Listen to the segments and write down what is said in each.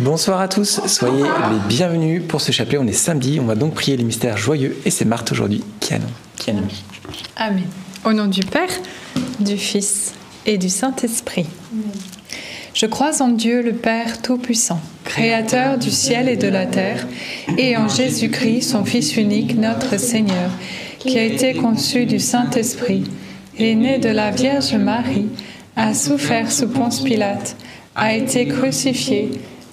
Bonsoir à tous, soyez les bienvenus pour ce chapelet. On est samedi, on va donc prier les mystères joyeux et c'est Marthe aujourd'hui qui anime. Amen. Au nom du Père, du Fils et du Saint-Esprit. Je crois en Dieu le Père Tout-Puissant, Créateur du ciel et de la terre, et en Jésus-Christ, son Fils unique, notre Seigneur, qui a été conçu du Saint-Esprit, est né de la Vierge Marie, a souffert sous Ponce Pilate, a été crucifié,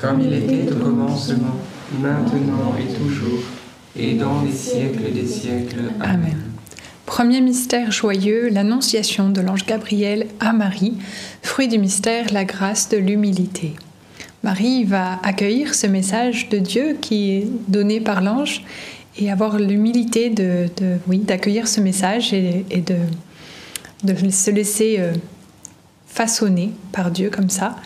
Comme il était au commencement, maintenant et toujours, et dans les siècles des siècles. Amen. Premier mystère joyeux, l'annonciation de l'ange Gabriel à Marie, fruit du mystère, la grâce de l'humilité. Marie va accueillir ce message de Dieu qui est donné par l'ange et avoir l'humilité de, de, oui, d'accueillir ce message et, et de, de, se laisser euh, façonner par Dieu comme ça.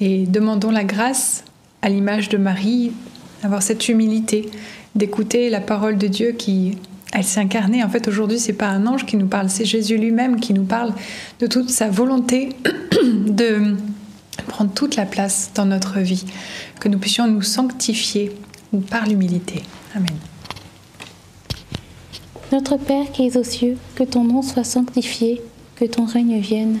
Et demandons la grâce à l'image de Marie, d'avoir cette humilité, d'écouter la parole de Dieu qui elle s'est incarnée. En fait, aujourd'hui, c'est pas un ange qui nous parle, c'est Jésus lui-même qui nous parle de toute sa volonté de prendre toute la place dans notre vie, que nous puissions nous sanctifier par l'humilité. Amen. Notre Père qui es aux cieux, que ton nom soit sanctifié, que ton règne vienne,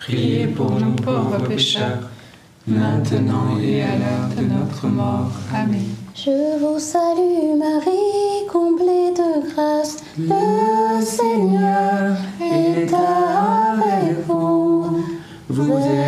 priez pour nous pauvres pécheurs, maintenant et à l'heure de notre mort. Amen. Je vous salue Marie, comblée de grâce. Le Seigneur est avec vous. Vous êtes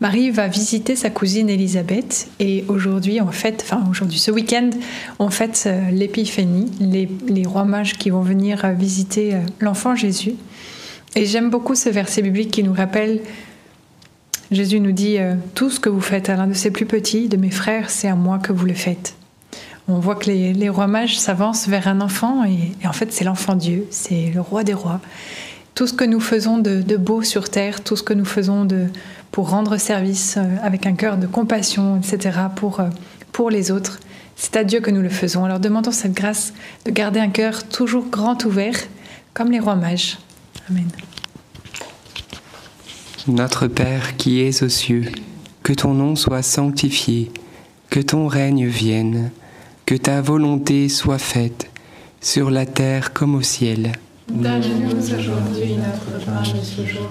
Marie va visiter sa cousine Élisabeth et aujourd'hui, en fait, enfin aujourd'hui, ce week-end, on fête euh, l'épiphanie, les, les rois mages qui vont venir euh, visiter euh, l'enfant Jésus. Et j'aime beaucoup ce verset biblique qui nous rappelle, Jésus nous dit, tout ce que vous faites à l'un de ces plus petits, de mes frères, c'est à moi que vous le faites. On voit que les, les rois mages s'avancent vers un enfant et, en fait c'est l'enfant Dieu, c'est le roi des rois. Tout ce que nous faisons de beau sur terre, tout ce que nous faisons de, pour rendre service euh, avec un cœur de compassion, etc., pour, euh, pour les autres, c'est à Dieu que nous le faisons. Alors demandons cette grâce de garder un cœur toujours grand ouvert, comme les rois mages. Amen. Notre Père qui es aux cieux, que ton nom soit sanctifié, que ton règne vienne, que ta volonté soit faite, sur la terre comme au ciel. Donne-nous aujourd'hui notre pain de ce jour.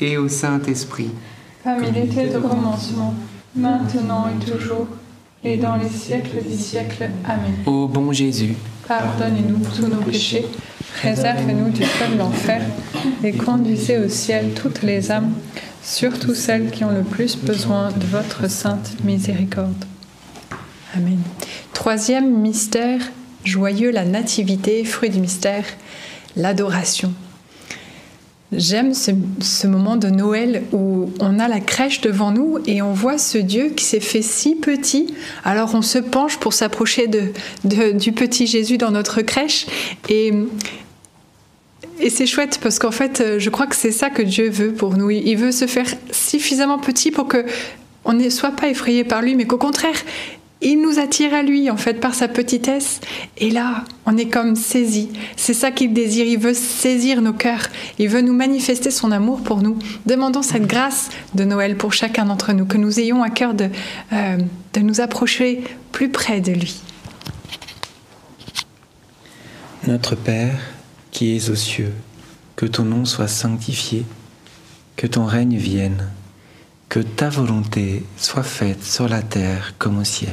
Et au Saint-Esprit. Comme il était au commencement, maintenant et toujours, et dans les siècles des siècles. Amen. Ô bon Jésus, Pardonnez-nous tous nos péchés, préservez-nous du feu de l'enfer, et conduisez au ciel toutes les âmes, surtout celles qui ont le plus besoin de votre sainte miséricorde. Amen. Troisième mystère joyeux, la nativité, fruit du mystère, l'adoration. J'aime ce, moment de Noël où on a la crèche devant nous et on voit ce Dieu qui s'est fait si petit. Alors on se penche pour s'approcher de- du petit Jésus dans notre crèche et, et c'est chouette parce qu'en fait, euh, je crois que c'est ça que Dieu veut pour nous. Il veut se faire suffisamment petit pour que on ne soit pas effrayé par lui, mais qu'au contraire, il nous attire à lui, en fait, par sa petitesse. Et là, on est comme saisi. C'est ça qu'il désire. Il veut saisir nos cœurs. Il veut nous manifester son amour pour nous. Demandons cette grâce de Noël pour chacun d'entre nous, que nous ayons à cœur de, euh, de nous approcher plus près de lui. Notre Père, qui es aux cieux, que ton nom soit sanctifié, que ton règne vienne, que ta volonté soit faite sur la terre comme au ciel.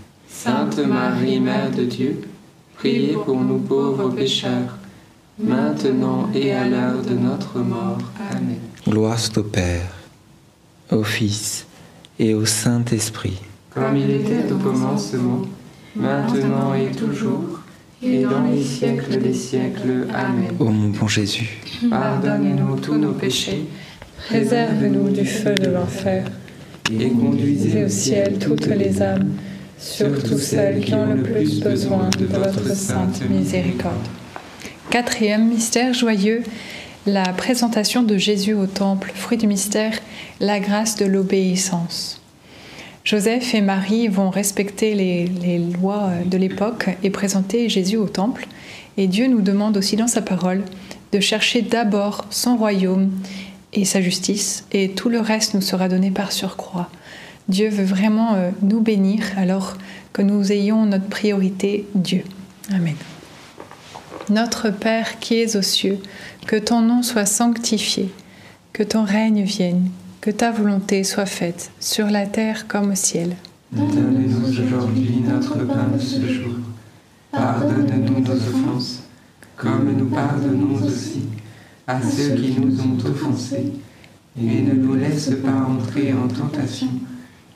Sainte Marie, Mère de Dieu, priez pour nous pauvres pécheurs, maintenant et à l'heure de notre mort. Amen. Gloire soit au Père, au Fils et au Saint-Esprit. Comme il était au commencement, maintenant et toujours, et dans les siècles des siècles. Amen. Ô mon bon Jésus, Pardonne-nous tous nos péchés, Réserve-nous du feu de l'enfer. et conduisez au ciel toutes les âmes, surtout celles qui ont le plus besoin de votre sainte miséricorde. Quatrième mystère joyeux, la présentation de Jésus au temple, fruit du mystère, la grâce de l'obéissance. Joseph et Marie vont respecter les, les lois de l'époque et présenter Jésus au temple. Et Dieu nous demande aussi dans sa parole de chercher d'abord son royaume et sa justice, et tout le reste nous sera donné par surcroît. Dieu veut vraiment euh, nous bénir alors que nous ayons notre priorité, Dieu. Amen. Notre Père qui es aux cieux, que ton nom soit sanctifié, que ton règne vienne, que ta volonté soit faite, sur la terre comme au ciel. Donne-nous aujourd'hui notre pain de ce jour. Pardonne-nous nos offenses, comme nous pardonnons aussi à ceux qui nous ont offensés. Et ne nous laisse pas entrer en tentation,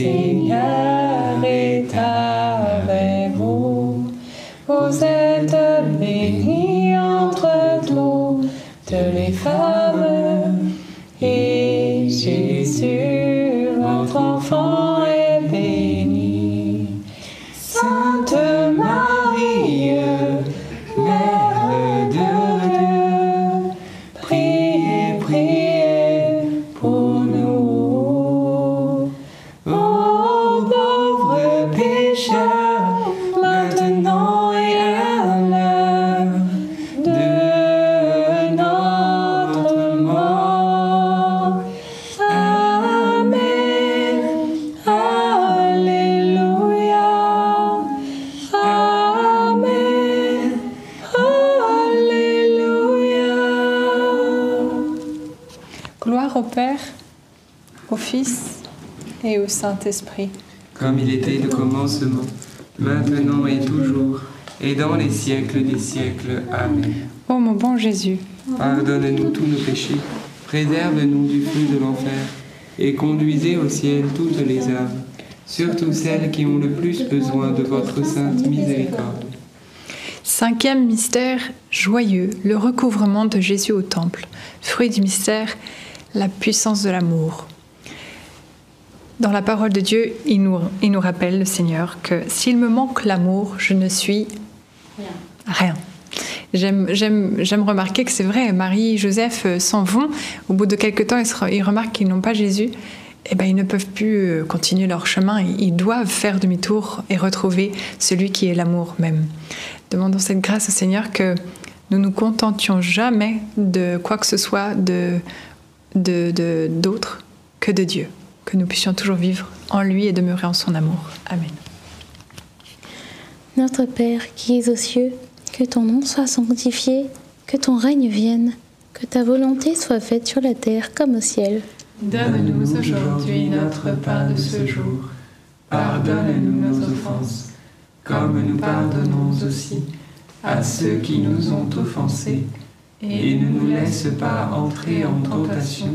Seigneur est Saint-Esprit. Comme il était au commencement, maintenant et toujours, et dans les siècles des siècles. Amen. Ô mon bon Jésus, Pardonne-nous tous nos péchés, préserve-nous du feu de l'enfer, et conduisez au ciel toutes les âmes, surtout celles qui ont le plus besoin de votre sainte miséricorde. Cinquième mystère joyeux, le recouvrement de Jésus au temple. Fruit du mystère, la puissance de l'amour. Dans la parole de Dieu, il nous, il nous rappelle, le Seigneur, que s'il me manque l'amour, je ne suis rien. J'aime, j'aime, j'aime remarquer que c'est vrai, Marie et Joseph euh, s'en vont. Au bout de quelques temps, ils, se re- ils remarquent qu'ils n'ont pas Jésus. Eh ben, ils ne peuvent plus euh, continuer leur chemin. Ils ils doivent faire demi-tour et retrouver celui qui est l'amour même. Demandons cette grâce au Seigneur que nous nous contentions jamais de quoi que ce soit de, de, de- d'autre que de Dieu. Que nous puissions toujours vivre en lui et demeurer en son amour. Amen. Notre Père qui es aux cieux, que ton nom soit sanctifié, que ton règne vienne, que ta volonté soit faite sur la terre comme au ciel. Donne-nous aujourd'hui notre pain de ce jour. Pardonne-nous nos offenses, comme nous pardonnons aussi à ceux qui nous ont offensés. Et ne nous laisse pas entrer en tentation,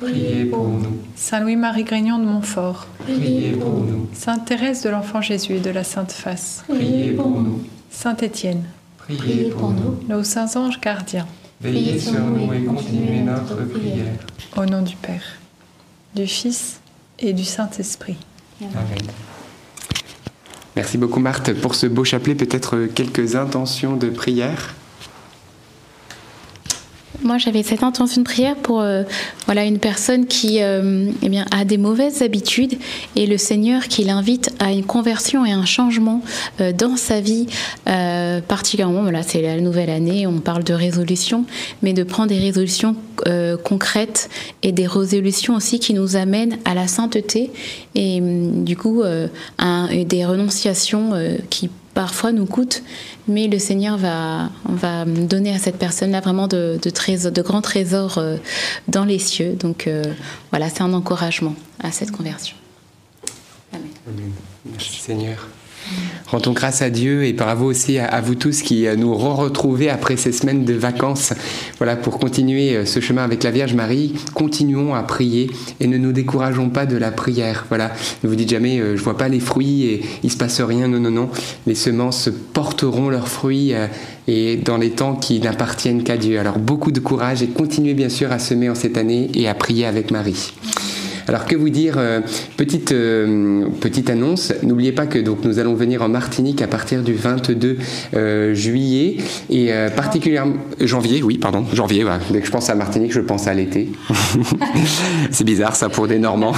Priez pour nous. Saint Louis-Marie Grignon de Montfort, Priez pour nous. Sainte Thérèse de l'Enfant Jésus et de la Sainte Face, Priez pour nous. Saint Étienne, Priez pour nous. nos saints anges gardiens, Veillez sur nous et continuez notre prière. au nom du Père, du Fils et du Saint-Esprit. Amen. Merci beaucoup Marthe pour ce beau chapelet. Peut-être quelques intentions de prière? Moi, j'avais cette intention de prière pour euh, voilà une personne qui euh, eh bien, a des mauvaises habitudes et le Seigneur qui l'invite à une conversion et un changement euh, dans sa vie, particulièrement. Voilà, c'est la nouvelle année, on parle de résolution, mais de prendre des résolutions concrètes et des résolutions aussi qui nous amènent à la sainteté et hum, du coup et des renonciations qui parfois nous coûtent, mais le Seigneur va, donner à cette personne-là vraiment de, grands trésors euh, dans les cieux. Donc euh, voilà, c'est un encouragement à cette conversion. Amen. Merci Seigneur. Rendons grâce à Dieu et bravo aussi à, vous tous qui euh, nous retrouvés après ces semaines de vacances. Voilà, pour continuer euh, ce chemin avec la Vierge Marie, continuons à prier et ne nous décourageons pas de la prière. Voilà, ne vous dites jamais, euh, je vois pas les fruits et il se passe rien. Non, non, non. Les semences porteront leurs fruits euh, et dans les temps qui n'appartiennent qu'à Dieu. Alors beaucoup de courage et continuez bien sûr à semer en cette année et à prier avec Marie. Alors que vous dire euh, petite euh, petite annonce. N'oubliez pas que donc nous allons venir en Martinique à partir du 22 euh, juillet et particulièrement janvier. Oui, pardon, janvier. voilà. Dès que je pense à Martinique, je pense à l'été. C'est bizarre ça pour des Normands.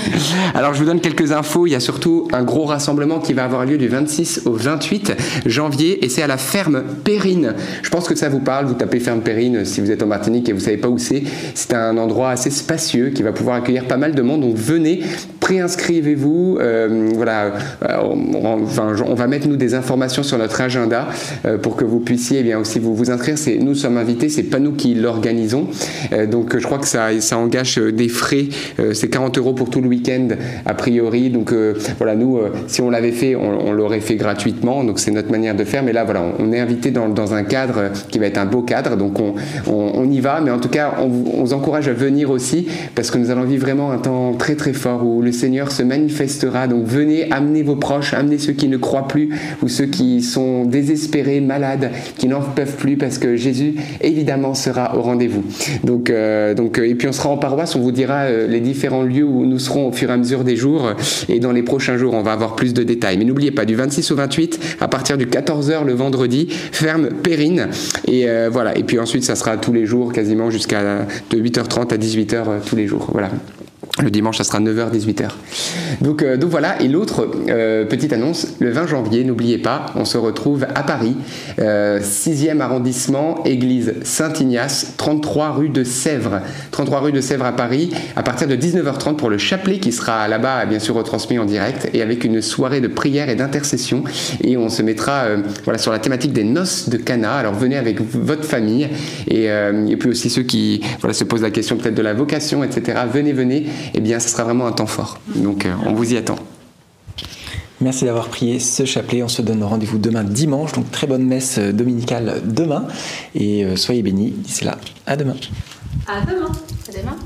Alors je vous donne quelques infos. Il y a surtout un gros rassemblement qui va avoir lieu du 26 au 28 janvier et c'est à la ferme Périne. Je pense que ça vous parle. Vous tapez ferme Périne si vous êtes en Martinique et vous savez pas où c'est. C'est un endroit assez spacieux qui va pouvoir accueillir pas mal de monde. Donc venez, préinscrivez-vous. Euh, voilà, euh, on, enfin, on va mettre nous des informations sur notre agenda euh, pour que vous puissiez eh bien aussi vous vous inscrire. C'est nous sommes invités, c'est pas nous qui l'organisons. Donc je crois que ça engage des frais. C'est 40 euros pour tout le week-end a priori. Donc voilà, nous si on l'avait fait, on, l'aurait fait gratuitement. Donc c'est notre manière de faire. Mais là voilà, on, est invité dans, un cadre qui va être un beau cadre. Donc on, on, y va. Mais en tout cas, on vous encourage à venir aussi parce que nous allons vivre vraiment un temps très très fort où le Seigneur se manifestera. Donc venez, amenez vos proches, amenez ceux qui ne croient plus ou ceux qui sont désespérés, malades, qui n'en peuvent plus parce que Jésus évidemment sera au rendez-vous. Donc, euh, donc euh, et puis on sera en paroisse, on vous dira euh, les différents lieux où nous serons au fur et à mesure des jours et dans les prochains jours on va avoir plus de détails. Mais n'oubliez pas du 26 au 28 à partir du 14h le vendredi, ferme Périne et voilà. Et puis ensuite ça sera tous les jours quasiment jusqu'à de 8h30 à 18h euh, tous les jours. Voilà. Le dimanche, ça sera 9h, 18h. Donc, euh, voilà, et l'autre euh, petite annonce, le 20 janvier, n'oubliez pas, on se retrouve à Paris, euh, 6e arrondissement, église Saint-Ignace, 33 rue de Sèvres. 33 rue de Sèvres à Paris, à partir de 19h30 pour le chapelet qui sera là-bas, bien sûr, retransmis en direct, et avec une soirée de prière et d'intercession. Et on se mettra euh, sur la thématique des noces de Cana. Alors venez avec votre famille, et, euh, puis aussi ceux qui se posent la question peut-être de la vocation, etc. Venez, venez, eh bien, ce sera vraiment un temps fort. Donc, euh, on vous y attend. Merci d'avoir prié ce chapelet. On se donne rendez-vous demain dimanche, donc très bonne messe euh, dominicale demain. Et euh, soyez bénis. D'ici là, à demain. À demain. À demain.